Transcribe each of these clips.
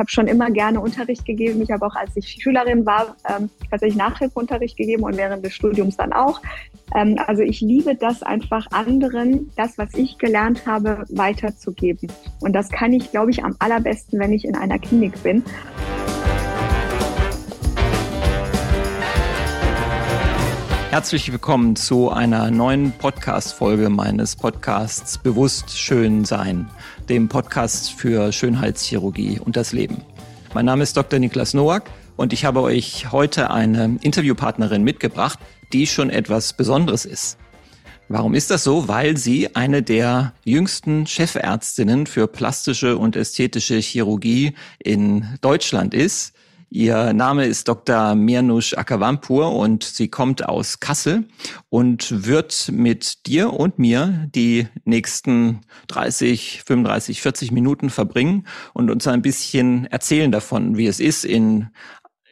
habe schon immer gerne Unterricht gegeben. Ich habe auch, als ich Schülerin war, ähm, tatsächlich Nachhilfeunterricht gegeben und während des Studiums dann auch. Ähm, also ich liebe das einfach anderen, das, was ich gelernt habe, weiterzugeben. Und das kann ich, glaube ich, am allerbesten, wenn ich in einer Klinik bin. Herzlich willkommen zu einer neuen Podcast-Folge meines Podcasts Bewusst Schön Sein, dem Podcast für Schönheitschirurgie und das Leben. Mein Name ist Dr. Niklas Nowak und ich habe euch heute eine Interviewpartnerin mitgebracht, die schon etwas Besonderes ist. Warum ist das so? Weil sie eine der jüngsten Chefärztinnen für plastische und ästhetische Chirurgie in Deutschland ist. Ihr Name ist Dr. Mirnush Akavampur und sie kommt aus Kassel und wird mit dir und mir die nächsten 30, 35, 40 Minuten verbringen und uns ein bisschen erzählen davon, wie es ist, in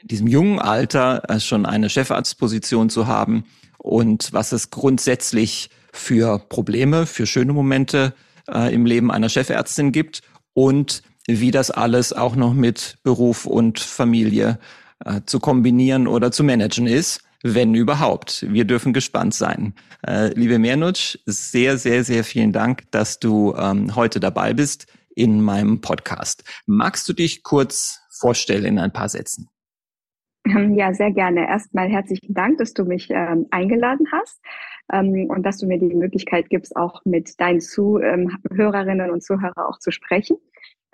diesem jungen Alter äh, schon eine Chefarztposition zu haben und was es grundsätzlich für Probleme, für schöne Momente äh, im Leben einer Chefärztin gibt und wie das alles auch noch mit Beruf und Familie äh, zu kombinieren oder zu managen ist, wenn überhaupt. Wir dürfen gespannt sein. Äh, liebe Mernutsch, sehr, sehr, sehr vielen Dank, dass du ähm, heute dabei bist in meinem Podcast. Magst du dich kurz vorstellen in ein paar Sätzen? Ähm, ja, sehr gerne. Erstmal herzlichen Dank, dass du mich ähm, eingeladen hast ähm, und dass du mir die Möglichkeit gibst, auch mit deinen Zuhörerinnen und Zuhörern auch zu sprechen.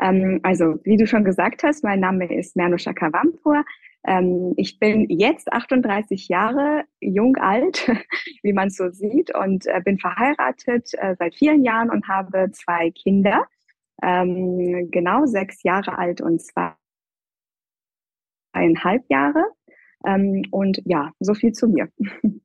Ähm, also, wie du schon gesagt hast, mein Name ist Mernusha Kavampur. Ähm, ich bin jetzt 38 Jahre, jung alt, wie man so sieht, und äh, bin verheiratet äh, seit vielen Jahren und habe zwei Kinder, ähm, genau sechs Jahre alt und zweieinhalb Jahre. Ähm, und ja, so viel zu mir.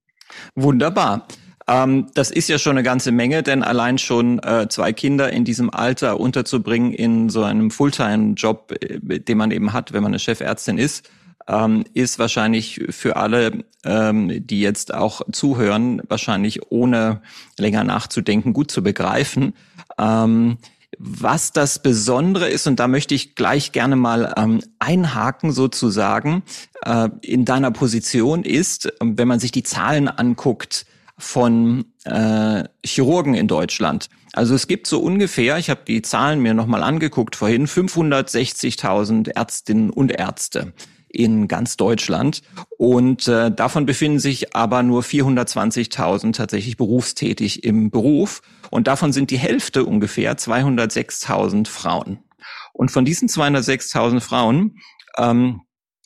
Wunderbar. Ähm, das ist ja schon eine ganze Menge, denn allein schon äh, zwei Kinder in diesem Alter unterzubringen in so einem Fulltime-Job, äh, den man eben hat, wenn man eine Chefärztin ist, ähm, ist wahrscheinlich für alle, ähm, die jetzt auch zuhören, wahrscheinlich ohne länger nachzudenken gut zu begreifen. Ähm, was das Besondere ist, und da möchte ich gleich gerne mal ähm, einhaken sozusagen, äh, in deiner Position ist, wenn man sich die Zahlen anguckt, von äh, Chirurgen in Deutschland. Also es gibt so ungefähr, ich habe die Zahlen mir nochmal angeguckt vorhin, 560.000 Ärztinnen und Ärzte in ganz Deutschland. Und äh, davon befinden sich aber nur 420.000 tatsächlich berufstätig im Beruf. Und davon sind die Hälfte ungefähr 206.000 Frauen. Und von diesen 206.000 Frauen ähm,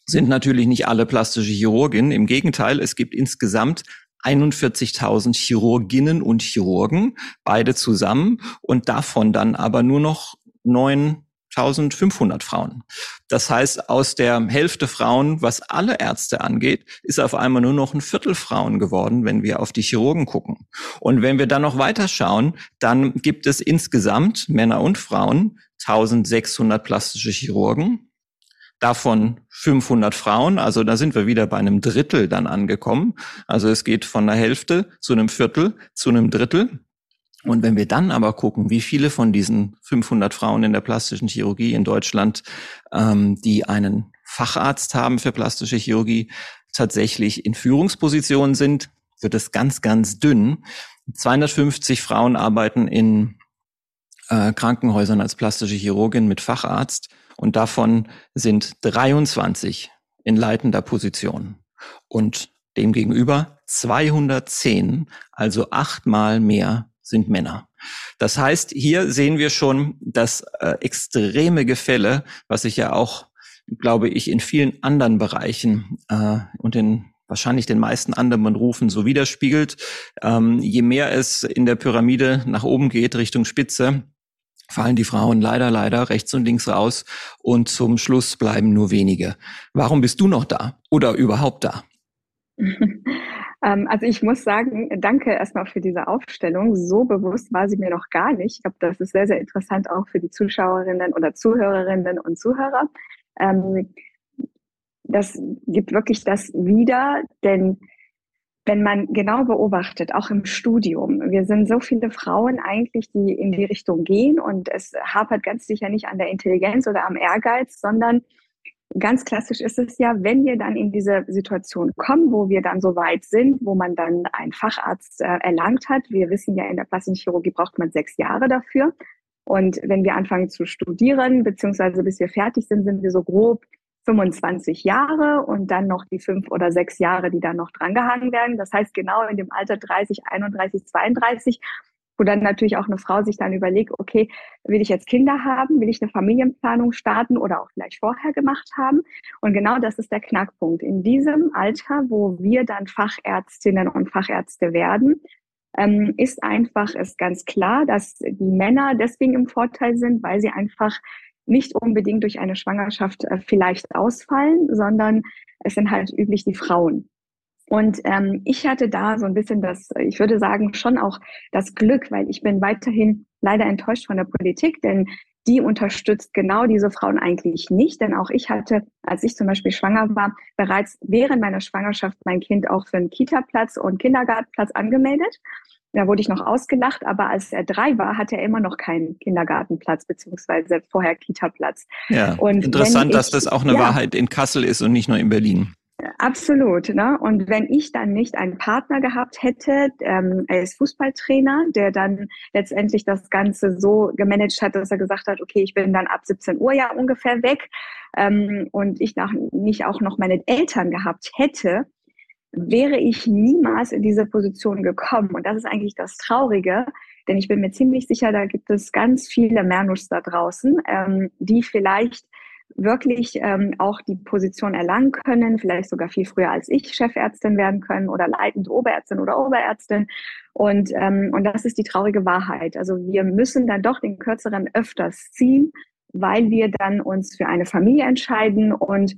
sind natürlich nicht alle plastische Chirurginnen. Im Gegenteil, es gibt insgesamt 41.000 Chirurginnen und Chirurgen, beide zusammen, und davon dann aber nur noch 9.500 Frauen. Das heißt, aus der Hälfte Frauen, was alle Ärzte angeht, ist auf einmal nur noch ein Viertel Frauen geworden, wenn wir auf die Chirurgen gucken. Und wenn wir dann noch weiter schauen, dann gibt es insgesamt Männer und Frauen 1600 plastische Chirurgen, davon 500 Frauen, also da sind wir wieder bei einem Drittel dann angekommen. Also es geht von der Hälfte zu einem Viertel zu einem Drittel. Und wenn wir dann aber gucken, wie viele von diesen 500 Frauen in der plastischen Chirurgie in Deutschland, ähm, die einen Facharzt haben für plastische Chirurgie, tatsächlich in Führungspositionen sind, wird es ganz, ganz dünn. 250 Frauen arbeiten in äh, Krankenhäusern als plastische Chirurgin mit Facharzt und davon sind 23 in leitender Position und demgegenüber 210, also achtmal mehr sind Männer. Das heißt, hier sehen wir schon das äh, extreme Gefälle, was sich ja auch, glaube ich, in vielen anderen Bereichen äh, und in wahrscheinlich den meisten anderen Berufen so widerspiegelt. Ähm, je mehr es in der Pyramide nach oben geht, Richtung Spitze, fallen die Frauen leider, leider rechts und links raus und zum Schluss bleiben nur wenige. Warum bist du noch da oder überhaupt da? Ähm, also ich muss sagen, danke erstmal für diese Aufstellung. So bewusst war sie mir noch gar nicht. Ich glaube, das ist sehr, sehr interessant auch für die Zuschauerinnen oder Zuhörerinnen und Zuhörer. Ähm, das gibt wirklich das wieder, denn wenn man genau beobachtet, auch im Studium, wir sind so viele Frauen eigentlich, die in die Richtung gehen und es hapert ganz sicher nicht an der Intelligenz oder am Ehrgeiz, sondern ganz klassisch ist es ja, wenn wir dann in diese Situation kommen, wo wir dann so weit sind, wo man dann einen Facharzt äh, erlangt hat. Wir wissen ja, in der plastischen Chirurgie braucht man sechs Jahre dafür. Und wenn wir anfangen zu studieren, beziehungsweise bis wir fertig sind, sind wir so grob 25 Jahre und dann noch die fünf oder sechs Jahre, die dann noch drangehangen werden. Das heißt, genau in dem Alter 30, 31, 32, wo dann natürlich auch eine Frau sich dann überlegt, okay, will ich jetzt Kinder haben, will ich eine Familienplanung starten oder auch vielleicht vorher gemacht haben. Und genau das ist der Knackpunkt. In diesem Alter, wo wir dann Fachärztinnen und Fachärzte werden, ähm, ist einfach, ist ganz klar, dass die Männer deswegen im Vorteil sind, weil sie einfach nicht unbedingt durch eine Schwangerschaft äh, vielleicht ausfallen, sondern es sind halt üblich die Frauen. Und ähm, ich hatte da so ein bisschen das, ich würde sagen, schon auch das Glück, weil ich bin weiterhin leider enttäuscht von der Politik, denn die unterstützt genau diese Frauen eigentlich nicht. Denn auch ich hatte, als ich zum Beispiel schwanger war, bereits während meiner Schwangerschaft mein Kind auch für einen Kita-Platz und Kindergartenplatz angemeldet. Da wurde ich noch ausgelacht, aber als er drei war, hatte er immer noch keinen Kindergartenplatz beziehungsweise vorher Kita-Platz. Ja, und interessant, ich, dass das auch eine ja, Wahrheit in Kassel ist und nicht nur in Berlin. Absolut. Ne? Und wenn ich dann nicht einen Partner gehabt hätte, ähm, er ist Fußballtrainer, der dann letztendlich das Ganze so gemanagt hat, dass er gesagt hat, okay, ich bin dann ab 17 Uhr ja ungefähr weg ähm, und ich nach, nicht auch noch meine Eltern gehabt hätte, wäre ich niemals in diese Position gekommen. Und das ist eigentlich das Traurige, denn ich bin mir ziemlich sicher, da gibt es ganz viele Mernus da draußen, ähm, die vielleicht wirklich ähm, auch die Position erlangen können, vielleicht sogar viel früher als ich Chefärztin werden können oder leitende Oberärztin oder Oberärztin. Und, ähm, und das ist die traurige Wahrheit. Also wir müssen dann doch den kürzeren öfters ziehen, weil wir dann uns für eine Familie entscheiden und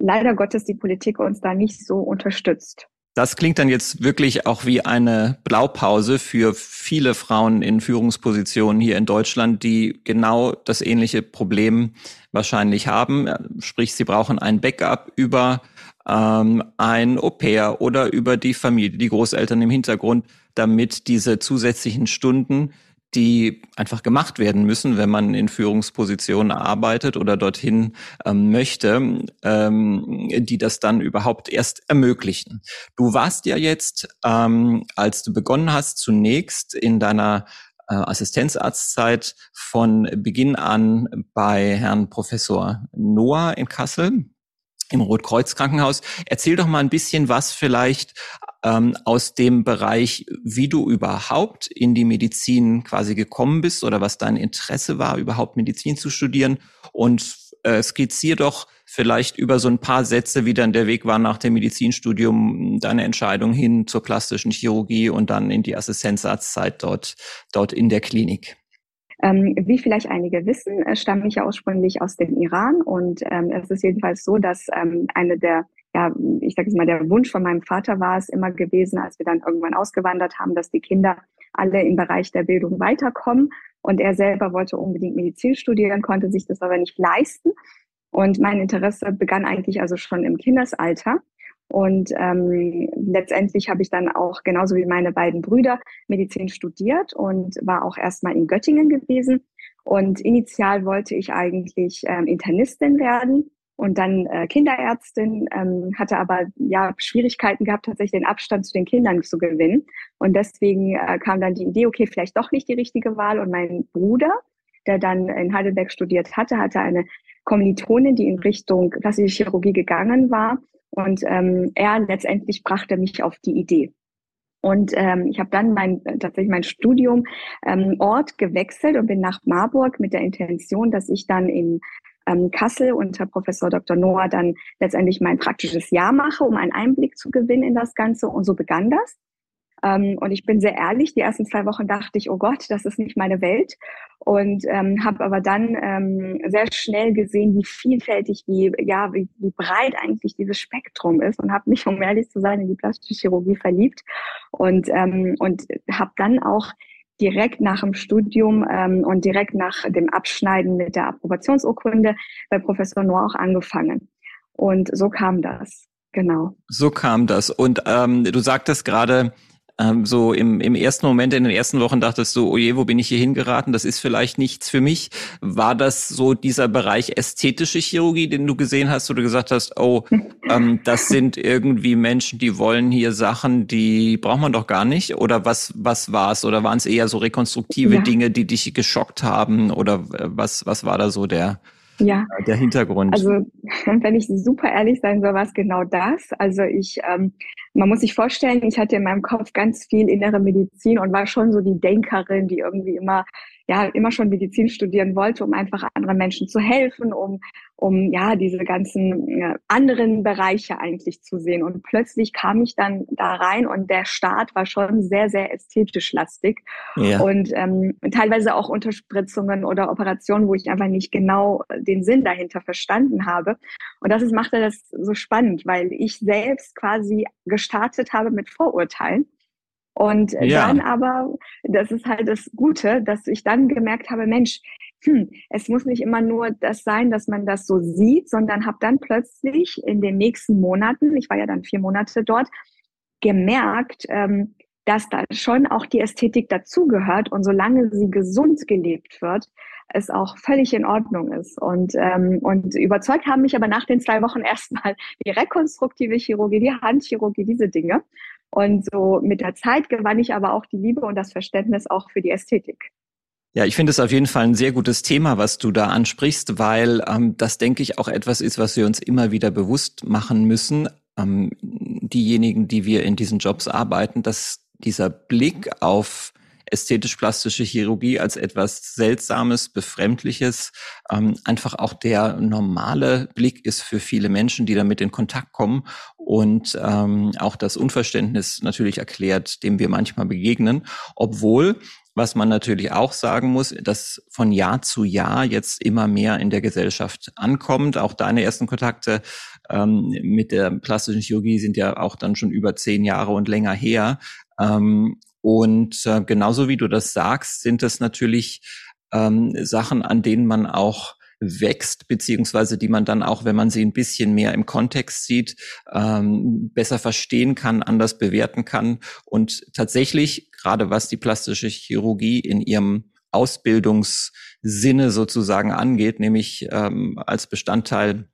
leider Gottes die Politik uns da nicht so unterstützt. Das klingt dann jetzt wirklich auch wie eine Blaupause für viele Frauen in Führungspositionen hier in Deutschland, die genau das ähnliche Problem wahrscheinlich haben. Sprich, sie brauchen ein Backup über ähm, ein Au-pair oder über die Familie, die Großeltern im Hintergrund, damit diese zusätzlichen Stunden die einfach gemacht werden müssen, wenn man in Führungspositionen arbeitet oder dorthin ähm, möchte, ähm, die das dann überhaupt erst ermöglichen. Du warst ja jetzt, ähm, als du begonnen hast, zunächst in deiner äh, Assistenzarztzeit von Beginn an bei Herrn Professor Noah in Kassel im Rotkreuz-Krankenhaus. Erzähl doch mal ein bisschen was vielleicht ähm, aus dem Bereich, wie du überhaupt in die Medizin quasi gekommen bist oder was dein Interesse war, überhaupt Medizin zu studieren. Und äh, skizzier doch vielleicht über so ein paar Sätze, wie dann der Weg war nach dem Medizinstudium, deine Entscheidung hin zur plastischen Chirurgie und dann in die Assistenzarztzeit dort, dort in der Klinik. Ähm, wie vielleicht einige wissen, äh, stamme ich ja ursprünglich aus dem Iran und ähm, es ist jedenfalls so, dass ähm, eine der ja, ich sage jetzt mal, der Wunsch von meinem Vater war es immer gewesen, als wir dann irgendwann ausgewandert haben, dass die Kinder alle im Bereich der Bildung weiterkommen. Und er selber wollte unbedingt Medizin studieren, konnte sich das aber nicht leisten. Und mein Interesse begann eigentlich also schon im Kindesalter. Und ähm, letztendlich habe ich dann auch, genauso wie meine beiden Brüder, Medizin studiert und war auch erstmal in Göttingen gewesen. Und initial wollte ich eigentlich ähm, Internistin werden und dann äh, Kinderärztin, ähm, hatte aber ja Schwierigkeiten gehabt, tatsächlich den Abstand zu den Kindern zu gewinnen. Und deswegen äh, kam dann die Idee, okay, vielleicht doch nicht die richtige Wahl. Und mein Bruder, der dann in Heidelberg studiert hatte, hatte eine Kommilitonin, die in Richtung klassische Chirurgie gegangen war. Und ähm, er letztendlich brachte mich auf die Idee. Und ähm, ich habe dann mein tatsächlich mein Studium ähm, Ort gewechselt und bin nach Marburg mit der Intention, dass ich dann in ähm, Kassel unter Professor Dr. Noah dann letztendlich mein praktisches Jahr mache, um einen Einblick zu gewinnen in das Ganze. Und so begann das. Ähm, und ich bin sehr ehrlich, die ersten zwei Wochen dachte ich, oh Gott, das ist nicht meine Welt. Und ähm, habe aber dann ähm, sehr schnell gesehen, wie vielfältig, wie, ja, wie, wie breit eigentlich dieses Spektrum ist und habe mich, um ehrlich zu sein, in die plastische Chirurgie verliebt und, ähm, und habe dann auch direkt nach dem Studium ähm, und direkt nach dem Abschneiden mit der Approbationsurkunde bei Professor Noor auch angefangen. Und so kam das. Genau. So kam das. Und ähm, du sagtest gerade, ähm, so im, im ersten Moment, in den ersten Wochen dachtest du, oh je, wo bin ich hier hingeraten? Das ist vielleicht nichts für mich. War das so dieser Bereich ästhetische Chirurgie, den du gesehen hast, wo du gesagt hast, oh, ähm, das sind irgendwie Menschen, die wollen hier Sachen, die braucht man doch gar nicht? Oder was, was war es? Oder waren es eher so rekonstruktive ja. Dinge, die dich geschockt haben? Oder äh, was, was war da so der, ja. der Hintergrund? Also, wenn ich super ehrlich sein soll, war es genau das. Also ich, ähm, man muss sich vorstellen, ich hatte in meinem Kopf ganz viel innere Medizin und war schon so die Denkerin, die irgendwie immer ja immer schon Medizin studieren wollte, um einfach anderen Menschen zu helfen, um um ja diese ganzen äh, anderen Bereiche eigentlich zu sehen. Und plötzlich kam ich dann da rein und der Start war schon sehr sehr ästhetisch lastig ja. und ähm, teilweise auch Unterspritzungen oder Operationen, wo ich einfach nicht genau den Sinn dahinter verstanden habe. Und das ist, machte das so spannend, weil ich selbst quasi gestartet habe mit Vorurteilen und ja. dann aber, das ist halt das Gute, dass ich dann gemerkt habe, Mensch, hm, es muss nicht immer nur das sein, dass man das so sieht, sondern habe dann plötzlich in den nächsten Monaten, ich war ja dann vier Monate dort, gemerkt, ähm, dass da schon auch die Ästhetik dazugehört und solange sie gesund gelebt wird, es auch völlig in Ordnung ist. Und, ähm, und überzeugt haben mich aber nach den zwei Wochen erstmal die rekonstruktive Chirurgie, die Handchirurgie, diese Dinge. Und so mit der Zeit gewann ich aber auch die Liebe und das Verständnis auch für die Ästhetik. Ja, ich finde es auf jeden Fall ein sehr gutes Thema, was du da ansprichst, weil ähm, das, denke ich, auch etwas ist, was wir uns immer wieder bewusst machen müssen. Ähm, diejenigen, die wir in diesen Jobs arbeiten, dass dieser Blick auf ästhetisch-plastische Chirurgie als etwas Seltsames, Befremdliches, ähm, einfach auch der normale Blick ist für viele Menschen, die damit in Kontakt kommen und ähm, auch das Unverständnis natürlich erklärt, dem wir manchmal begegnen, obwohl was man natürlich auch sagen muss, dass von Jahr zu Jahr jetzt immer mehr in der Gesellschaft ankommt. Auch deine ersten Kontakte ähm, mit der plastischen Chirurgie sind ja auch dann schon über zehn Jahre und länger her. Ähm, und äh, genauso wie du das sagst, sind das natürlich ähm, Sachen, an denen man auch wächst, beziehungsweise die man dann auch, wenn man sie ein bisschen mehr im Kontext sieht, ähm, besser verstehen kann, anders bewerten kann. Und tatsächlich, gerade was die plastische Chirurgie in ihrem Ausbildungssinne sozusagen angeht, nämlich ähm, als Bestandteil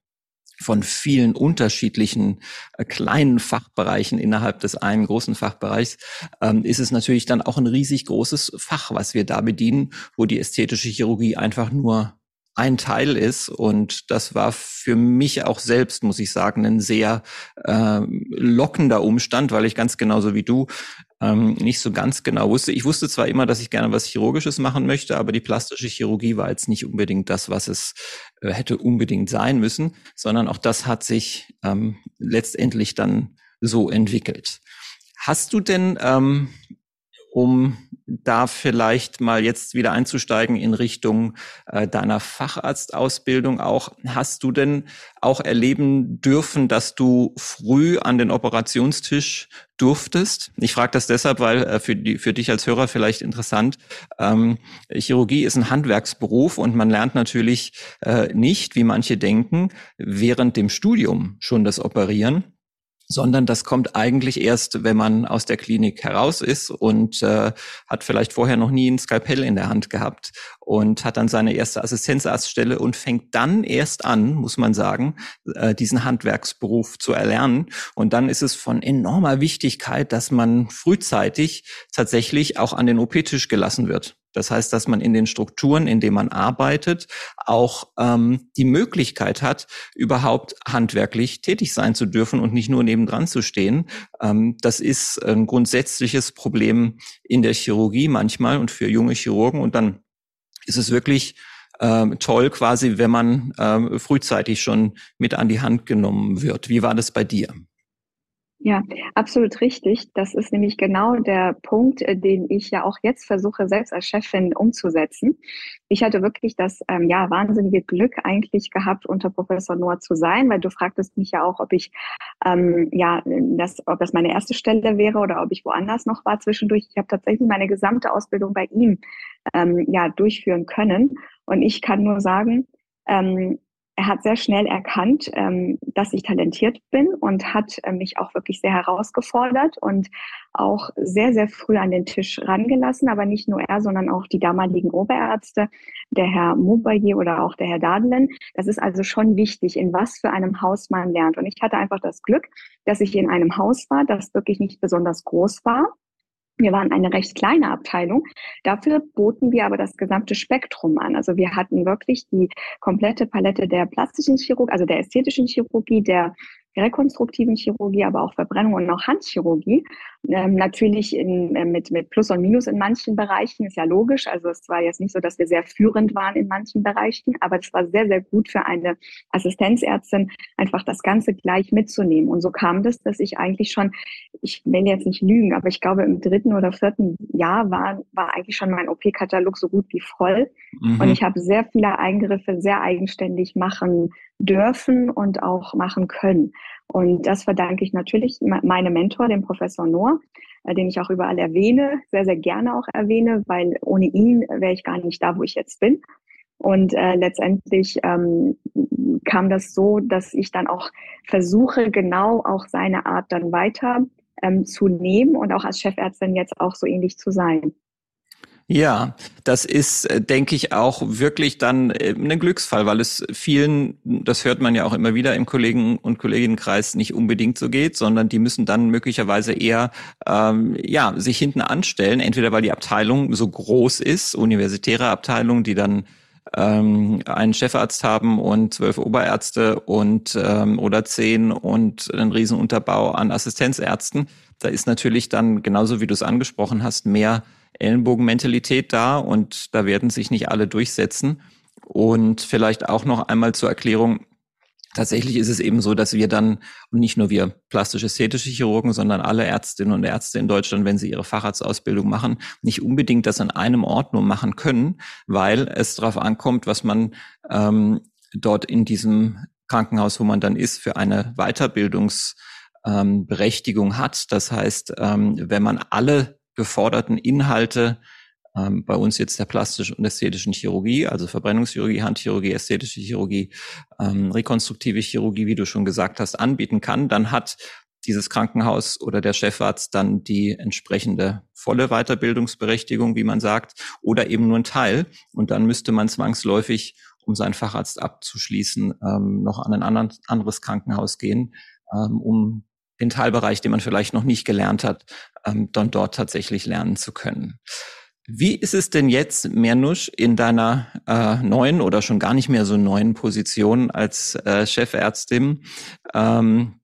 von vielen unterschiedlichen äh, kleinen Fachbereichen innerhalb des einen großen Fachbereichs, ähm, ist es natürlich dann auch ein riesig großes Fach, was wir da bedienen, wo die ästhetische Chirurgie einfach nur ein Teil ist. Und das war für mich auch selbst, muss ich sagen, ein sehr äh, lockender Umstand, weil ich ganz genauso wie du ähm, nicht so ganz genau wusste. Ich wusste zwar immer, dass ich gerne was Chirurgisches machen möchte, aber die plastische Chirurgie war jetzt nicht unbedingt das, was es äh, hätte unbedingt sein müssen, sondern auch das hat sich ähm, letztendlich dann so entwickelt. Hast du denn ähm, um da vielleicht mal jetzt wieder einzusteigen in Richtung äh, deiner Facharztausbildung auch. Hast du denn auch erleben dürfen, dass du früh an den Operationstisch durftest? Ich frage das deshalb, weil äh, für, die, für dich als Hörer vielleicht interessant. Ähm, Chirurgie ist ein Handwerksberuf und man lernt natürlich äh, nicht, wie manche denken, während dem Studium schon das Operieren sondern das kommt eigentlich erst, wenn man aus der Klinik heraus ist und äh, hat vielleicht vorher noch nie ein Skalpell in der Hand gehabt und hat dann seine erste Assistenzarztstelle und fängt dann erst an, muss man sagen, äh, diesen Handwerksberuf zu erlernen. Und dann ist es von enormer Wichtigkeit, dass man frühzeitig tatsächlich auch an den OP-Tisch gelassen wird. Das heißt, dass man in den Strukturen, in denen man arbeitet, auch ähm, die Möglichkeit hat, überhaupt handwerklich tätig sein zu dürfen und nicht nur nebendran zu stehen. Ähm, das ist ein grundsätzliches Problem in der Chirurgie manchmal und für junge Chirurgen. Und dann ist es wirklich ähm, toll quasi, wenn man ähm, frühzeitig schon mit an die Hand genommen wird. Wie war das bei dir? Ja, absolut richtig. Das ist nämlich genau der Punkt, äh, den ich ja auch jetzt versuche, selbst als Chefin umzusetzen. Ich hatte wirklich das ähm, ja wahnsinnige Glück eigentlich gehabt, unter Professor Noah zu sein, weil du fragtest mich ja auch, ob ich ähm, ja das, ob das meine erste Stelle wäre oder ob ich woanders noch war zwischendurch. Ich habe tatsächlich meine gesamte Ausbildung bei ihm ähm, ja durchführen können und ich kann nur sagen, ähm, er hat sehr schnell erkannt, ähm, dass ich talentiert bin und hat äh, mich auch wirklich sehr herausgefordert und auch sehr, sehr früh an den Tisch rangelassen. Aber nicht nur er, sondern auch die damaligen Oberärzte, der Herr Moubaye oder auch der Herr Dadlen. Das ist also schon wichtig, in was für einem Haus man lernt. Und ich hatte einfach das Glück, dass ich in einem Haus war, das wirklich nicht besonders groß war wir waren eine recht kleine Abteilung. Dafür boten wir aber das gesamte Spektrum an. Also wir hatten wirklich die komplette Palette der plastischen Chirurgie, also der ästhetischen Chirurgie, der rekonstruktiven Chirurgie, aber auch Verbrennung und auch Handchirurgie. Ähm, natürlich in, äh, mit, mit Plus und Minus in manchen Bereichen, ist ja logisch. Also es war jetzt nicht so, dass wir sehr führend waren in manchen Bereichen, aber es war sehr, sehr gut für eine Assistenzärztin, einfach das Ganze gleich mitzunehmen. Und so kam das, dass ich eigentlich schon, ich will jetzt nicht lügen, aber ich glaube im dritten oder vierten Jahr war, war eigentlich schon mein OP-Katalog so gut wie voll. Mhm. Und ich habe sehr viele Eingriffe sehr eigenständig machen dürfen und auch machen können. Und das verdanke ich natürlich meinem Mentor, dem Professor Noor, äh, den ich auch überall erwähne, sehr, sehr gerne auch erwähne, weil ohne ihn wäre ich gar nicht da, wo ich jetzt bin. Und äh, letztendlich ähm, kam das so, dass ich dann auch versuche, genau auch seine Art dann weiter ähm, zu nehmen und auch als Chefärztin jetzt auch so ähnlich zu sein. Ja, das ist, äh, denke ich, auch wirklich dann äh, ein Glücksfall, weil es vielen, das hört man ja auch immer wieder im Kollegen- und Kolleginnenkreis, nicht unbedingt so geht, sondern die müssen dann möglicherweise eher ähm, ja sich hinten anstellen, entweder weil die Abteilung so groß ist, universitäre Abteilung, die dann ähm, einen Chefarzt haben und zwölf Oberärzte und ähm, oder zehn und einen Riesenunterbau an Assistenzärzten. Da ist natürlich dann genauso wie du es angesprochen hast mehr Ellenbogenmentalität da und da werden sich nicht alle durchsetzen. Und vielleicht auch noch einmal zur Erklärung, tatsächlich ist es eben so, dass wir dann, und nicht nur wir plastisch-ästhetische Chirurgen, sondern alle Ärztinnen und Ärzte in Deutschland, wenn sie ihre Facharztausbildung machen, nicht unbedingt das an einem Ort nur machen können, weil es darauf ankommt, was man ähm, dort in diesem Krankenhaus, wo man dann ist, für eine Weiterbildungsberechtigung ähm, hat. Das heißt, ähm, wenn man alle geforderten Inhalte ähm, bei uns jetzt der plastischen und ästhetischen Chirurgie, also Verbrennungschirurgie, Handchirurgie, ästhetische Chirurgie, ähm, rekonstruktive Chirurgie, wie du schon gesagt hast, anbieten kann, dann hat dieses Krankenhaus oder der Chefarzt dann die entsprechende volle Weiterbildungsberechtigung, wie man sagt, oder eben nur ein Teil. Und dann müsste man zwangsläufig, um seinen Facharzt abzuschließen, ähm, noch an ein anderes Krankenhaus gehen, ähm, um den Teilbereich, den man vielleicht noch nicht gelernt hat, ähm, dann dort tatsächlich lernen zu können. Wie ist es denn jetzt, Mernusch, in deiner äh, neuen oder schon gar nicht mehr so neuen Position als äh, Chefärztin? Ähm,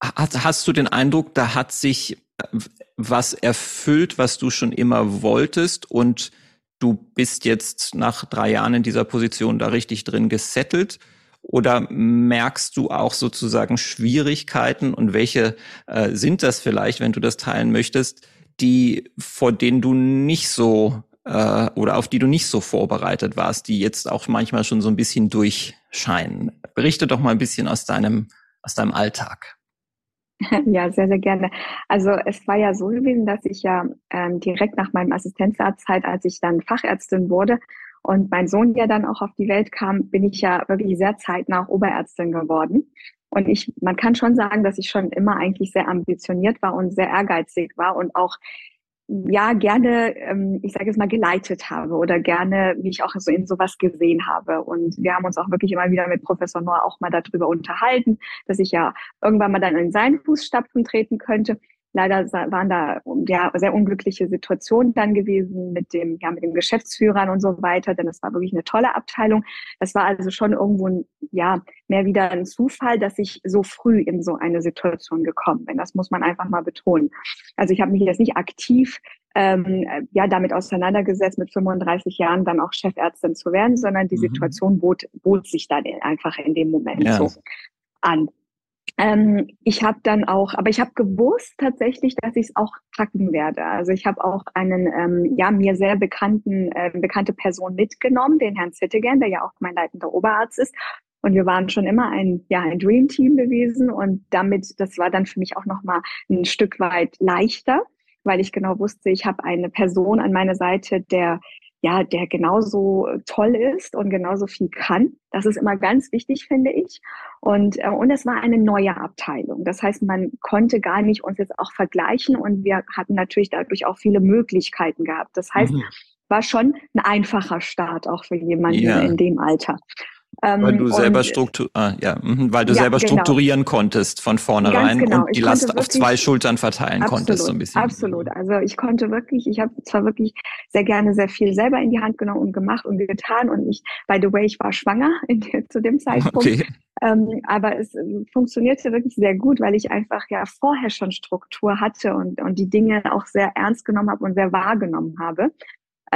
hast, hast du den Eindruck, da hat sich äh, was erfüllt, was du schon immer wolltest und du bist jetzt nach drei Jahren in dieser Position da richtig drin gesettelt? Oder merkst du auch sozusagen Schwierigkeiten und welche äh, sind das vielleicht, wenn du das teilen möchtest, die vor denen du nicht so äh, oder auf die du nicht so vorbereitet warst, die jetzt auch manchmal schon so ein bisschen durchscheinen? Berichte doch mal ein bisschen aus deinem aus deinem Alltag. Ja, sehr, sehr gerne. Also es war ja so gewesen, dass ich ja ähm, direkt nach meinem Assistenzarztzeit, als ich dann Fachärztin wurde, und mein Sohn ja dann auch auf die Welt kam, bin ich ja wirklich sehr zeitnah Oberärztin geworden. Und ich, man kann schon sagen, dass ich schon immer eigentlich sehr ambitioniert war und sehr ehrgeizig war und auch ja gerne, ähm, ich sage jetzt mal, geleitet habe oder gerne mich auch so in sowas gesehen habe. Und wir haben uns auch wirklich immer wieder mit Professor Noah auch mal darüber unterhalten, dass ich ja irgendwann mal dann in seinen Fußstapfen treten könnte. Leider waren da ja sehr unglückliche Situationen dann gewesen mit dem ja mit den Geschäftsführern und so weiter, denn es war wirklich eine tolle Abteilung. Das war also schon irgendwo ein, ja mehr wieder ein Zufall, dass ich so früh in so eine Situation gekommen bin. Das muss man einfach mal betonen. Also ich habe mich jetzt nicht aktiv ähm, ja damit auseinandergesetzt, mit 35 Jahren dann auch Chefärztin zu werden, sondern die mhm. Situation bot, bot sich dann einfach in dem Moment ja. so an. Ähm, ich habe dann auch, aber ich habe gewusst tatsächlich, dass ich es auch packen werde. Also ich habe auch einen, ähm, ja, mir sehr bekannten, äh, bekannte Person mitgenommen, den Herrn Zittigan, der ja auch mein leitender Oberarzt ist. Und wir waren schon immer ein, ja, ein Dream Team gewesen. Und damit, das war dann für mich auch nochmal ein Stück weit leichter, weil ich genau wusste, ich habe eine Person an meiner Seite, der ja, der genauso toll ist und genauso viel kann. Das ist immer ganz wichtig, finde ich. Und, äh, und es war eine neue Abteilung. Das heißt, man konnte gar nicht uns jetzt auch vergleichen und wir hatten natürlich dadurch auch viele Möglichkeiten gehabt. Das heißt, mhm. war schon ein einfacher Start auch für jemanden ja. in dem Alter. Ähm, weil du selber, struktur ah, ja, mhm, weil du ja, selber genau. strukturieren konntest von vornherein genau. und die Last wirklich, auf zwei Schultern verteilen absolut, konntest so ein bisschen. Absolut. Also ich konnte wirklich, ich habe zwar wirklich sehr gerne sehr viel selber in die Hand genommen und gemacht und getan und ich, by the way, ich war schwanger in, zu dem Zeitpunkt. Okay. Ähm, aber es äh, funktionierte wirklich sehr gut, weil ich einfach ja vorher schon Struktur hatte und, und die Dinge auch sehr ernst genommen habe und sehr wahrgenommen habe.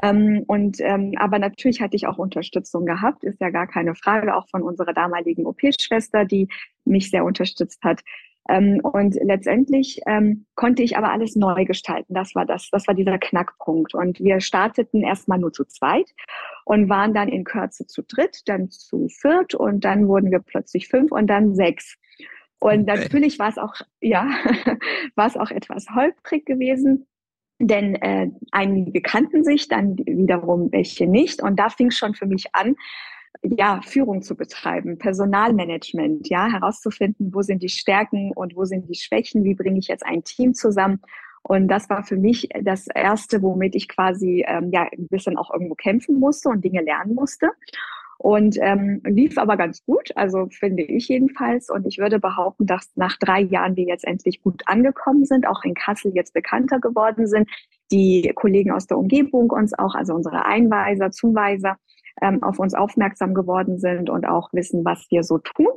Ähm, und ähm, aber natürlich hatte ich auch Unterstützung gehabt, ist ja gar keine Frage, auch von unserer damaligen OP-Schwester, die mich sehr unterstützt hat. Ähm, und letztendlich ähm, konnte ich aber alles neu gestalten. Das war das, das war dieser Knackpunkt. Und wir starteten erstmal nur zu zweit und waren dann in Kürze zu dritt, dann zu viert und dann wurden wir plötzlich fünf und dann sechs. Und natürlich war es auch, ja, war es auch etwas holprig gewesen. Denn äh, einige kannten sich, dann wiederum welche nicht. Und da fing schon für mich an, ja, Führung zu betreiben, Personalmanagement, ja, herauszufinden, wo sind die Stärken und wo sind die Schwächen, wie bringe ich jetzt ein Team zusammen. Und das war für mich das Erste, womit ich quasi ähm, ja ein bisschen auch irgendwo kämpfen musste und Dinge lernen musste. Und ähm, lief aber ganz gut, also finde ich jedenfalls. Und ich würde behaupten, dass nach drei Jahren wir jetzt endlich gut angekommen sind, auch in Kassel jetzt bekannter geworden sind. Die Kollegen aus der Umgebung uns auch, also unsere Einweiser, Zuweiser, ähm, auf uns aufmerksam geworden sind und auch wissen, was wir so tun.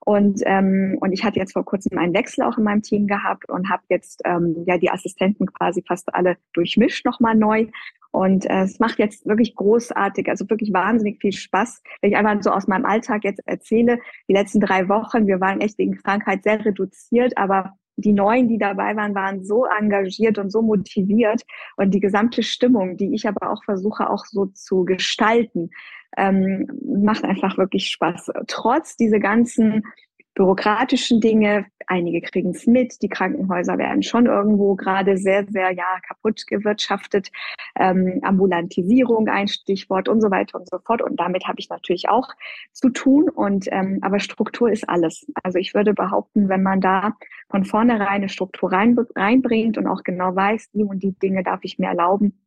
Und, ähm, und ich hatte jetzt vor kurzem einen Wechsel auch in meinem Team gehabt und habe jetzt ähm, ja die Assistenten quasi fast alle durchmischt nochmal neu und äh, es macht jetzt wirklich großartig, also wirklich wahnsinnig viel Spaß. Wenn ich einfach so aus meinem Alltag jetzt erzähle, die letzten drei Wochen, wir waren echt wegen Krankheit sehr reduziert, aber die Neuen, die dabei waren, waren so engagiert und so motiviert und die gesamte Stimmung, die ich aber auch versuche auch so zu gestalten, ähm, macht einfach wirklich Spaß. Trotz diese ganzen bürokratischen Dinge. Einige kriegen es mit. Die Krankenhäuser werden schon irgendwo gerade sehr, sehr ja kaputt gewirtschaftet. Ähm, Ambulantisierung ein Stichwort und so weiter und so fort. Und damit habe ich natürlich auch zu tun. Und ähm, aber Struktur ist alles. Also ich würde behaupten, wenn man da von vornherein eine Struktur rein, reinbringt und auch genau weiß, die und die Dinge darf ich mir erlauben,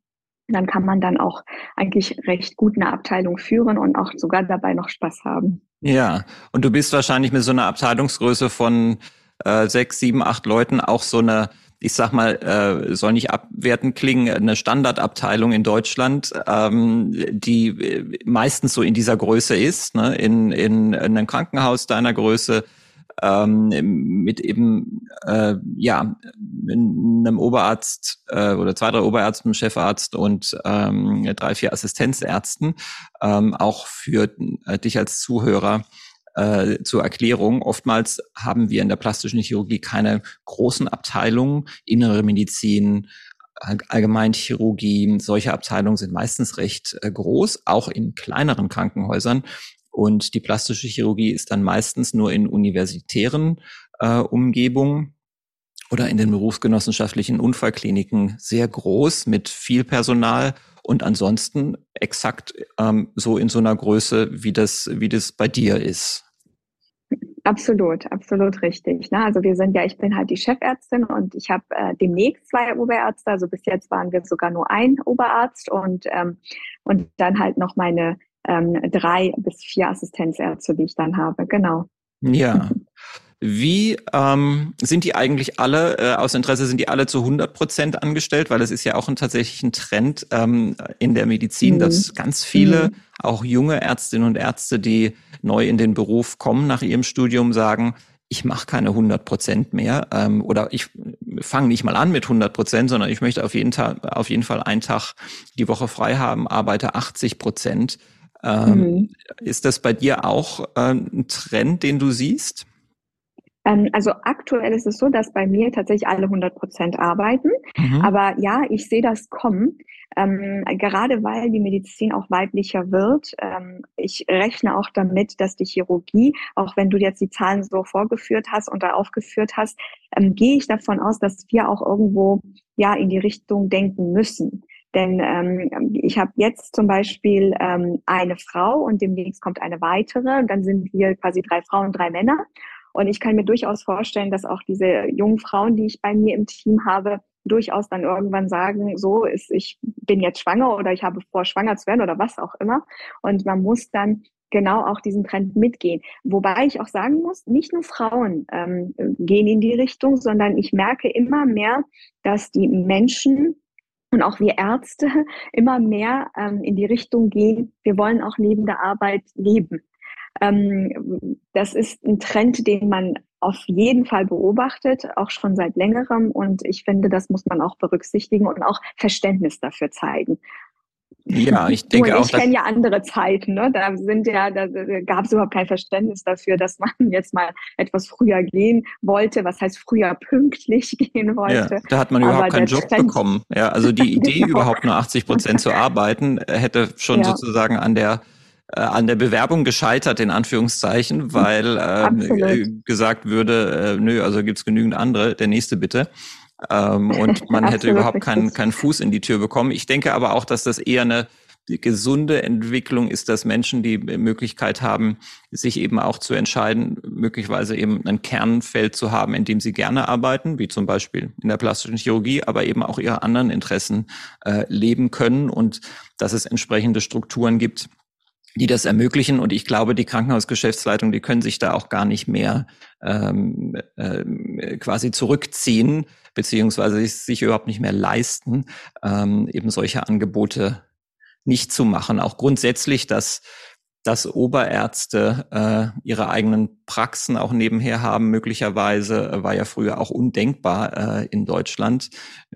dann kann man dann auch eigentlich recht gut eine Abteilung führen und auch sogar dabei noch Spaß haben. Ja, und du bist wahrscheinlich mit so einer Abteilungsgröße von äh, sechs, sieben, acht Leuten auch so eine, ich sag mal, äh, soll nicht abwertend klingen, eine Standardabteilung in Deutschland, ähm, die äh, meistens so in dieser Größe ist, ne? in, in, in einem Krankenhaus deiner Größe ähm, mit eben äh, ja einem Oberarzt äh, oder zwei, drei Oberärzten, Chefarzt und ähm, drei, vier Assistenzärzten, ähm, auch für äh, dich als Zuhörer äh, zur Erklärung. Oftmals haben wir in der plastischen Chirurgie keine großen Abteilungen, innere Medizin, Allgemeinchirurgie, solche Abteilungen sind meistens recht äh, groß, auch in kleineren Krankenhäusern. Und die plastische Chirurgie ist dann meistens nur in universitären äh, Umgebungen oder in den berufsgenossenschaftlichen Unfallkliniken sehr groß mit viel Personal und ansonsten exakt ähm, so in so einer Größe, wie das, wie das bei dir ist. Absolut, absolut richtig. Ne? Also wir sind ja, ich bin halt die Chefärztin und ich habe äh, demnächst zwei Oberärzte. Also bis jetzt waren wir sogar nur ein Oberarzt und ähm, und dann halt noch meine ähm, drei bis vier Assistenzärzte, die ich dann habe. Genau. Ja. Wie ähm, sind die eigentlich alle, äh, aus Interesse sind die alle zu 100 Prozent angestellt? Weil es ist ja auch ein tatsächlichen Trend ähm, in der Medizin, mhm. dass ganz viele, mhm. auch junge Ärztinnen und Ärzte, die neu in den Beruf kommen nach ihrem Studium, sagen, ich mache keine 100 Prozent mehr ähm, oder ich fange nicht mal an mit 100 Prozent, sondern ich möchte auf jeden, Tag, auf jeden Fall einen Tag die Woche frei haben, arbeite 80 Prozent. Ähm, mhm. Ist das bei dir auch äh, ein Trend, den du siehst? Ähm, also aktuell ist es so, dass bei mir tatsächlich alle 100 Prozent arbeiten. Mhm. Aber ja, ich sehe das kommen. Ähm, gerade weil die Medizin auch weiblicher wird. Ähm, ich rechne auch damit, dass die Chirurgie, auch wenn du jetzt die Zahlen so vorgeführt hast und da aufgeführt hast, ähm, gehe ich davon aus, dass wir auch irgendwo ja in die Richtung denken müssen. Denn ähm, ich habe jetzt zum Beispiel ähm, eine Frau und demnächst kommt eine weitere. Und dann sind wir quasi drei Frauen, drei Männer. Und ich kann mir durchaus vorstellen, dass auch diese jungen Frauen, die ich bei mir im Team habe, durchaus dann irgendwann sagen, so ist, ich bin jetzt schwanger oder ich habe vor, schwanger zu werden oder was auch immer. Und man muss dann genau auch diesen Trend mitgehen. Wobei ich auch sagen muss, nicht nur Frauen ähm, gehen in die Richtung, sondern ich merke immer mehr, dass die Menschen und auch wir Ärzte immer mehr ähm, in die Richtung gehen, wir wollen auch neben der Arbeit leben. Ähm, das ist ein Trend, den man auf jeden Fall beobachtet, auch schon seit längerem. Und ich finde, das muss man auch berücksichtigen und auch Verständnis dafür zeigen. Ja, ich denke ich auch. Ich kenne ja andere Zeiten, ne? Da sind ja, da gab es überhaupt kein Verständnis dafür, dass man jetzt mal etwas früher gehen wollte. Was heißt früher pünktlich gehen wollte? Ja, da hat man überhaupt keinen Job Trend, bekommen. Ja, also die Idee, genau. überhaupt nur 80 Prozent zu arbeiten, äh, hätte schon ja. sozusagen an der äh, an der Bewerbung gescheitert, in Anführungszeichen, weil äh, gesagt würde, äh, nö, also gibt's genügend andere, der nächste bitte. Ähm, und man hätte überhaupt keinen, keinen Fuß in die Tür bekommen. Ich denke aber auch, dass das eher eine gesunde Entwicklung ist, dass Menschen die Möglichkeit haben, sich eben auch zu entscheiden, möglicherweise eben ein Kernfeld zu haben, in dem sie gerne arbeiten, wie zum Beispiel in der plastischen Chirurgie, aber eben auch ihre anderen Interessen äh, leben können und dass es entsprechende Strukturen gibt, die das ermöglichen. Und ich glaube, die Krankenhausgeschäftsleitung, die können sich da auch gar nicht mehr ähm, äh, quasi zurückziehen, beziehungsweise sich überhaupt nicht mehr leisten, ähm, eben solche Angebote nicht zu machen. Auch grundsätzlich, dass dass Oberärzte äh, ihre eigenen Praxen auch nebenher haben, möglicherweise äh, war ja früher auch undenkbar äh, in Deutschland,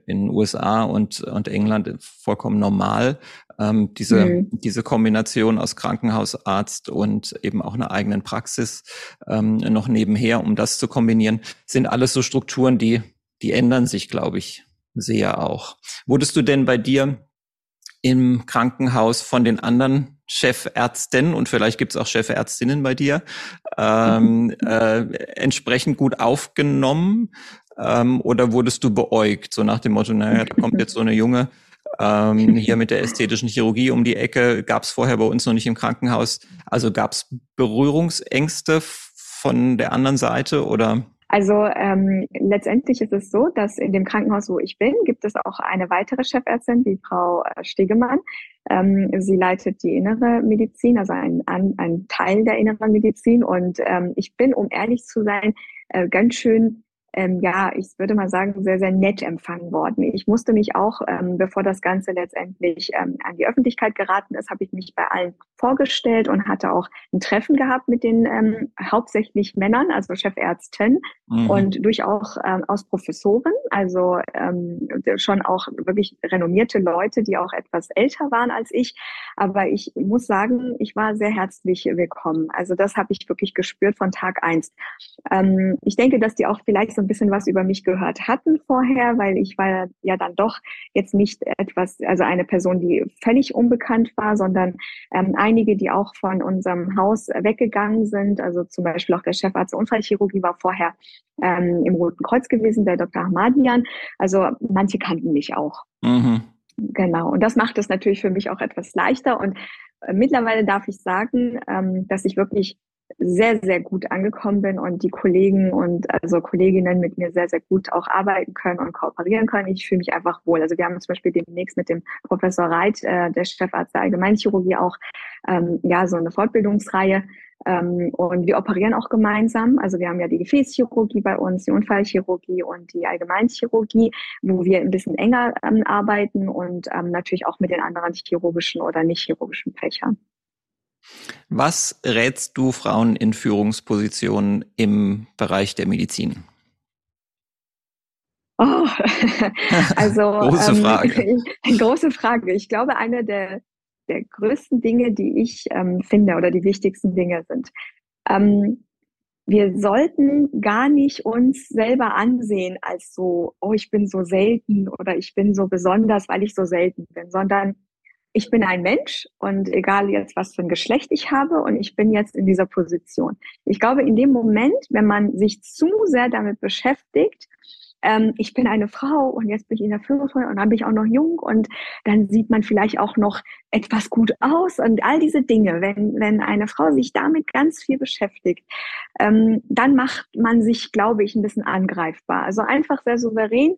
in den USA und, und England vollkommen normal. Ähm, diese, mhm. diese Kombination aus Krankenhausarzt und eben auch einer eigenen Praxis ähm, noch nebenher, um das zu kombinieren, sind alles so Strukturen, die, die ändern sich, glaube ich, sehr auch. Wurdest du denn bei dir im Krankenhaus von den anderen Chefärztinnen und vielleicht gibt es auch Chefärztinnen bei dir ähm, äh, entsprechend gut aufgenommen ähm, oder wurdest du beäugt so nach dem Motto naja da kommt jetzt so eine junge ähm, hier mit der ästhetischen Chirurgie um die Ecke gab es vorher bei uns noch nicht im Krankenhaus. Also gab es Berührungsängste von der anderen Seite oder? Also ähm, letztendlich ist es so, dass in dem Krankenhaus, wo ich bin, gibt es auch eine weitere Chefärztin, die Frau äh, Stegemann. Ähm, sie leitet die innere Medizin, also ein, ein, ein Teil der inneren Medizin. Und ähm, ich bin, um ehrlich zu sein, äh, ganz schön ähm, ja, ich würde mal sagen, sehr, sehr nett empfangen worden. Ich musste mich auch, ähm, bevor das Ganze letztendlich ähm, an die Öffentlichkeit geraten ist, habe ich mich bei allen vorgestellt und hatte auch ein Treffen gehabt mit den ähm, hauptsächlich Männern, also Chefärzten mhm. und durchaus ähm, aus Professoren, also ähm, schon auch wirklich renommierte Leute, die auch etwas älter waren als ich. Aber ich muss sagen, ich war sehr herzlich willkommen. Also das habe ich wirklich gespürt von Tag eins. Ähm, ich denke, dass die auch vielleicht so ein bisschen was über mich gehört hatten vorher, weil ich war ja dann doch jetzt nicht etwas, also eine Person, die völlig unbekannt war, sondern ähm, einige, die auch von unserem Haus weggegangen sind. Also zum Beispiel auch der Chefarzt der Unfallchirurgie war vorher ähm, im Roten Kreuz gewesen, der Dr. Ahmadian. Also manche kannten mich auch. Mhm. Genau. Und das macht es natürlich für mich auch etwas leichter. Und äh, mittlerweile darf ich sagen, ähm, dass ich wirklich sehr, sehr gut angekommen bin und die Kollegen und also Kolleginnen mit mir sehr, sehr gut auch arbeiten können und kooperieren können. Ich fühle mich einfach wohl. Also wir haben zum Beispiel demnächst mit dem Professor Reit, äh, der Chefarzt der Allgemeinchirurgie, auch ähm, ja so eine Fortbildungsreihe. Ähm, und wir operieren auch gemeinsam. Also wir haben ja die Gefäßchirurgie bei uns, die Unfallchirurgie und die Allgemeinchirurgie, wo wir ein bisschen enger ähm, arbeiten und ähm, natürlich auch mit den anderen chirurgischen oder nicht chirurgischen Fächern. Was rätst du Frauen in Führungspositionen im Bereich der Medizin? Oh, also große ähm, Frage. große Frage. Ich glaube, eine der, der größten Dinge, die ich ähm, finde oder die wichtigsten Dinge sind, ähm, wir sollten gar nicht uns selber ansehen als so, oh, ich bin so selten oder ich bin so besonders, weil ich so selten bin, sondern ich bin ein Mensch und egal jetzt, was für ein Geschlecht ich habe und ich bin jetzt in dieser Position. Ich glaube, in dem Moment, wenn man sich zu sehr damit beschäftigt, ähm, ich bin eine Frau und jetzt bin ich in der Führungsrolle und dann bin ich auch noch jung und dann sieht man vielleicht auch noch etwas gut aus und all diese Dinge. Wenn, wenn eine Frau sich damit ganz viel beschäftigt, ähm, dann macht man sich, glaube ich, ein bisschen angreifbar. Also einfach sehr souverän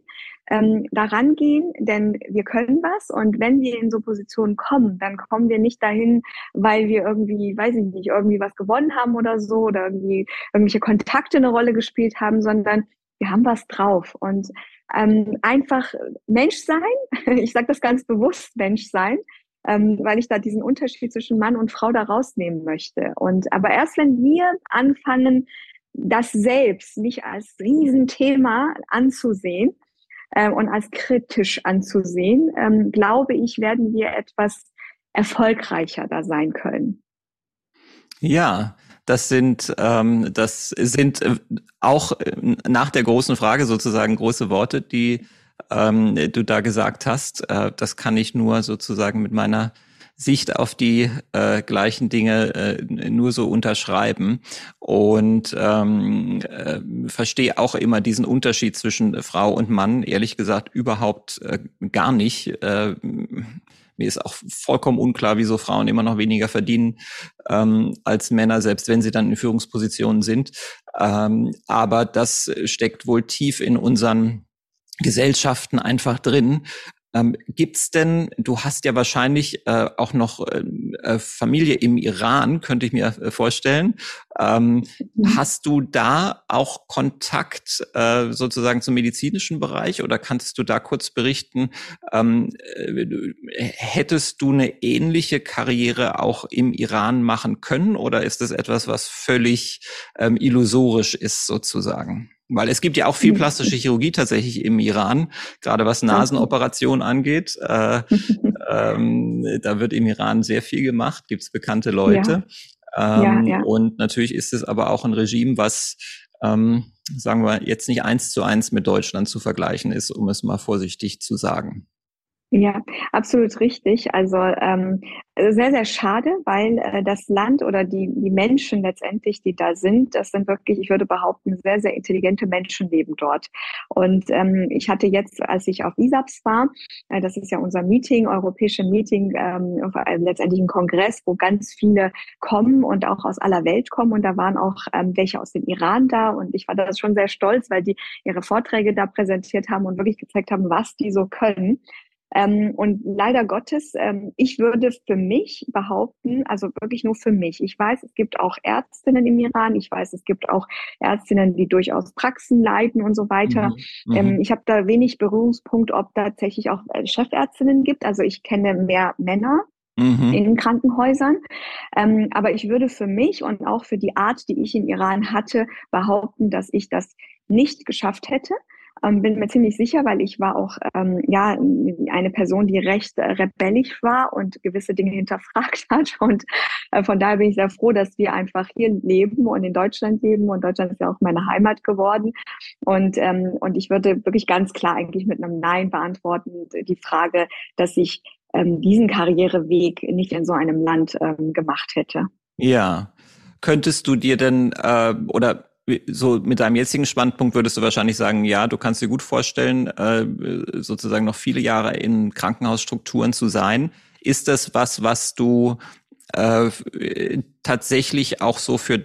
ähm, daran gehen, denn wir können was und wenn wir in so Positionen kommen, dann kommen wir nicht dahin, weil wir irgendwie, weiß ich nicht, irgendwie was gewonnen haben oder so oder irgendwie irgendwelche Kontakte eine Rolle gespielt haben, sondern wir haben was drauf und ähm, einfach Mensch sein. Ich sage das ganz bewusst, Mensch sein, ähm, weil ich da diesen Unterschied zwischen Mann und Frau da rausnehmen möchte. Und aber erst wenn wir anfangen, das selbst nicht als Riesenthema anzusehen äh, und als kritisch anzusehen, ähm, glaube ich, werden wir etwas erfolgreicher da sein können. Ja, das sind, ähm, das sind äh, auch äh, nach der großen Frage sozusagen große Worte, die ähm, du da gesagt hast. Äh, das kann ich nur sozusagen mit meiner Sicht auf die äh, gleichen Dinge äh, nur so unterschreiben und ähm, äh, verstehe auch immer diesen Unterschied zwischen Frau und Mann, ehrlich gesagt, überhaupt äh, gar nicht. Äh, mir ist auch vollkommen unklar, wieso Frauen immer noch weniger verdienen ähm, als Männer, selbst wenn sie dann in Führungspositionen sind. Ähm, aber das steckt wohl tief in unseren Gesellschaften einfach drin. Ähm, gibt's denn, du hast ja wahrscheinlich äh, auch noch äh, äh, Familie im Iran, könnte ich mir äh, vorstellen. Ähm, mhm. Hast du da auch Kontakt äh, sozusagen zum medizinischen Bereich oder kannst du da kurz berichten, ähm, äh, hättest du eine ähnliche Karriere auch im Iran machen können oder ist das etwas, was völlig ähm, illusorisch ist sozusagen? Weil es gibt ja auch viel plastische Chirurgie tatsächlich im Iran, gerade was Nasenoperationen angeht. Äh, ähm, da wird im Iran sehr viel gemacht, gibt's bekannte Leute. Ja. Ähm, ja, ja. Und natürlich ist es aber auch ein Regime, was, ähm, sagen wir, jetzt nicht eins zu eins mit Deutschland zu vergleichen ist, um es mal vorsichtig zu sagen. Ja, absolut richtig. Also ähm, sehr, sehr schade, weil äh, das Land oder die, die Menschen letztendlich, die da sind, das sind wirklich, ich würde behaupten, sehr, sehr intelligente Menschen leben dort. Und ähm, ich hatte jetzt, als ich auf ISAPS war, äh, das ist ja unser Meeting, europäische Meeting, ähm, äh, letztendlich ein Kongress, wo ganz viele kommen und auch aus aller Welt kommen. Und da waren auch ähm, welche aus dem Iran da. Und ich war da schon sehr stolz, weil die ihre Vorträge da präsentiert haben und wirklich gezeigt haben, was die so können. Ähm, und leider Gottes, ähm, ich würde für mich behaupten, also wirklich nur für mich. Ich weiß, es gibt auch Ärztinnen im Iran. Ich weiß, es gibt auch Ärztinnen, die durchaus Praxen leiten und so weiter. Mhm. Ähm, mhm. ich habe da wenig Berührungspunkt, ob tatsächlich auch äh, Chefärztinnen gibt. Also ich kenne mehr Männer mhm. in Krankenhäusern. Ähm, aber ich würde für mich und auch für die Art, die ich in Iran hatte, behaupten, dass ich das nicht geschafft hätte. Ähm, bin mir ziemlich sicher, weil ich war auch ähm, ja eine Person, die recht äh, rebellisch war und gewisse Dinge hinterfragt hat. Und äh, von daher bin ich sehr froh, dass wir einfach hier leben und in Deutschland leben. Und Deutschland ist ja auch meine Heimat geworden. Und ähm, und ich würde wirklich ganz klar eigentlich mit einem Nein beantworten die Frage, dass ich ähm, diesen Karriereweg nicht in so einem Land ähm, gemacht hätte. Ja. Könntest du dir denn äh, oder so mit deinem jetzigen Standpunkt würdest du wahrscheinlich sagen, ja, du kannst dir gut vorstellen, äh, sozusagen noch viele Jahre in Krankenhausstrukturen zu sein. Ist das was, was du äh, tatsächlich auch so für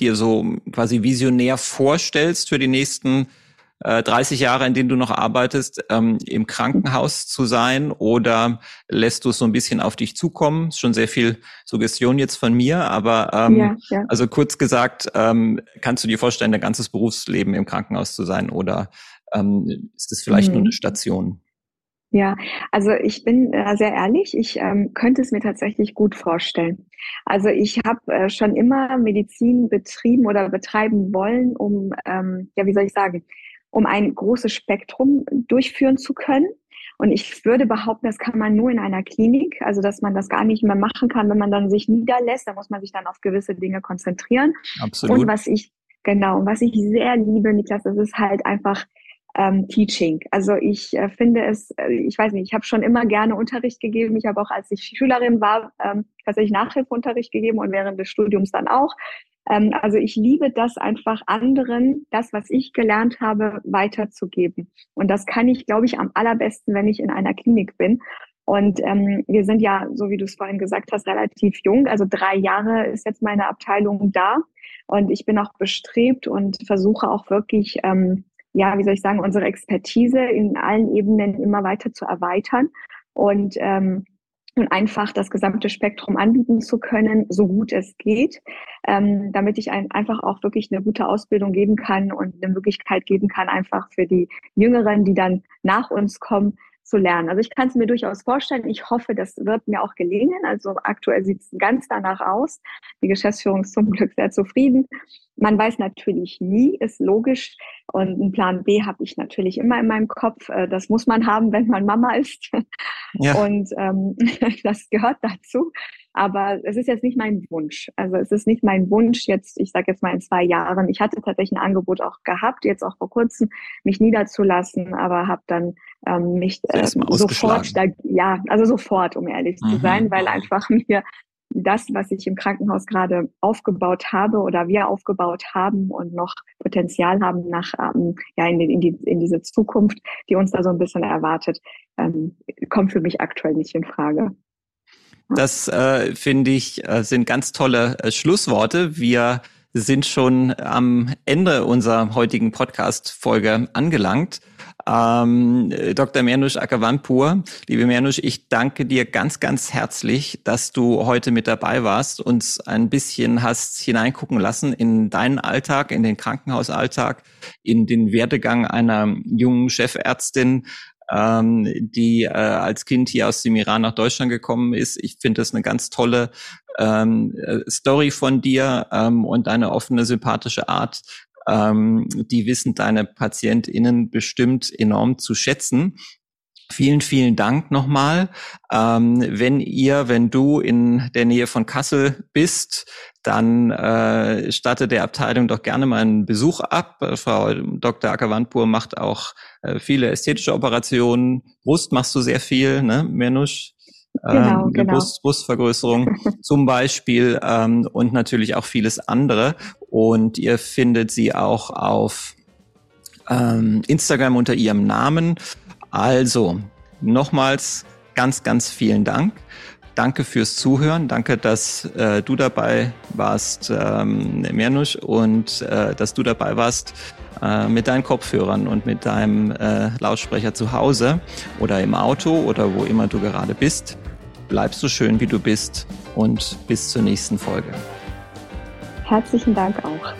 dir so quasi visionär vorstellst für die nächsten 30 äh, Jahre, in denen du noch arbeitest, ähm, im Krankenhaus zu sein oder lässt du es so ein bisschen auf dich zukommen? Ist schon sehr viel Suggestion jetzt von mir, aber ähm, ja, ja. also kurz gesagt, ähm, kannst du dir vorstellen, dein ganzes Berufsleben im Krankenhaus zu sein oder ähm, ist das vielleicht mhm. nur eine Station? Ja, also ich bin äh, sehr ehrlich, ich ähm, könnte es mir tatsächlich gut vorstellen. Also ich habe äh, schon immer Medizin betrieben oder betreiben wollen, um, ähm, ja, wie soll ich sagen, um ein großes Spektrum durchführen zu können. Und ich würde behaupten, das kann man nur in einer Klinik, also dass man das gar nicht mehr machen kann, wenn man dann sich niederlässt. Da muss man sich dann auf gewisse Dinge konzentrieren. Absolut. Und was ich, genau, was ich sehr liebe, Niklas, das ist halt einfach ähm, Teaching. Also ich äh, finde es, äh, ich weiß nicht, ich habe schon immer gerne Unterricht gegeben. Ich habe auch, als ich Schülerin war, ähm, tatsächlich Nachhilfeunterricht gegeben und während des Studiums dann auch. Ähm, also ich liebe das einfach anderen, das, was ich gelernt habe, weiterzugeben. Und das kann ich, glaube ich, am allerbesten, wenn ich in einer Klinik bin. Und ähm, wir sind ja, so wie du es vorhin gesagt hast, relativ jung. Also drei Jahre ist jetzt meine Abteilung da. Und ich bin auch bestrebt und versuche auch wirklich, ähm, ja, wie soll ich sagen, unsere Expertise in allen Ebenen immer weiter zu erweitern. Und ähm, und einfach das gesamte Spektrum anbieten zu können, so gut es geht, ähm, damit ich ein, einfach auch wirklich eine gute Ausbildung geben kann und eine Möglichkeit geben kann, einfach für die Jüngeren, die dann nach uns kommen, zu lernen. Also ich kann es mir durchaus vorstellen. Ich hoffe, das wird mir auch gelingen. Also aktuell sieht es ganz danach aus. Die Geschäftsführung ist zum Glück sehr zufrieden. Man weiß natürlich nie, ist logisch. Und einen Plan B habe ich natürlich immer in meinem Kopf. Äh, das muss man haben, wenn man Mama ist. Ja. Und ähm, das gehört dazu. Aber es ist jetzt nicht mein Wunsch. Also es ist nicht mein Wunsch jetzt, ich sage jetzt mal in zwei Jahren. Ich hatte tatsächlich ein Angebot auch gehabt, jetzt auch vor kurzem, mich niederzulassen, aber habe dann ähm, mich äh, sofort, da, ja, also sofort, um ehrlich mhm. zu sein, weil einfach mir das, was ich im Krankenhaus gerade aufgebaut habe oder wir aufgebaut haben und noch Potenzial haben nach ähm, ja in, in, die, in diese Zukunft, die uns da so ein bisschen erwartet, ähm, kommt für mich aktuell nicht in Frage. Das äh, finde ich äh, sind ganz tolle äh, Schlussworte. Wir sind schon am Ende unserer heutigen Podcast-Folge angelangt. Ähm, Dr. Mernush Akavanpur, liebe Mernush, ich danke dir ganz, ganz herzlich, dass du heute mit dabei warst, uns ein bisschen hast hineingucken lassen in deinen Alltag, in den Krankenhausalltag, in den Werdegang einer jungen Chefärztin, ähm, die äh, als Kind hier aus dem Iran nach Deutschland gekommen ist. Ich finde das eine ganz tolle ähm, äh, Story von dir ähm, und deine offene, sympathische Art, ähm, die wissen deine PatientInnen bestimmt enorm zu schätzen. Vielen, vielen Dank nochmal. Ähm, wenn ihr, wenn du in der Nähe von Kassel bist, dann äh, statte der Abteilung doch gerne mal einen Besuch ab. Frau Dr. Akavantpur macht auch äh, viele ästhetische Operationen. Brust machst du sehr viel, ne, Menusch? Genau, ähm, genau. Brust, Brustvergrößerung zum Beispiel ähm, und natürlich auch vieles andere. Und ihr findet sie auch auf ähm, Instagram unter ihrem Namen. Also nochmals ganz, ganz vielen Dank. Danke fürs Zuhören. Danke, dass äh, du dabei warst, ähm, Mernusch, und äh, dass du dabei warst äh, mit deinen Kopfhörern und mit deinem äh, Lautsprecher zu Hause oder im Auto oder wo immer du gerade bist. Bleib so schön, wie du bist und bis zur nächsten Folge. Herzlichen Dank auch.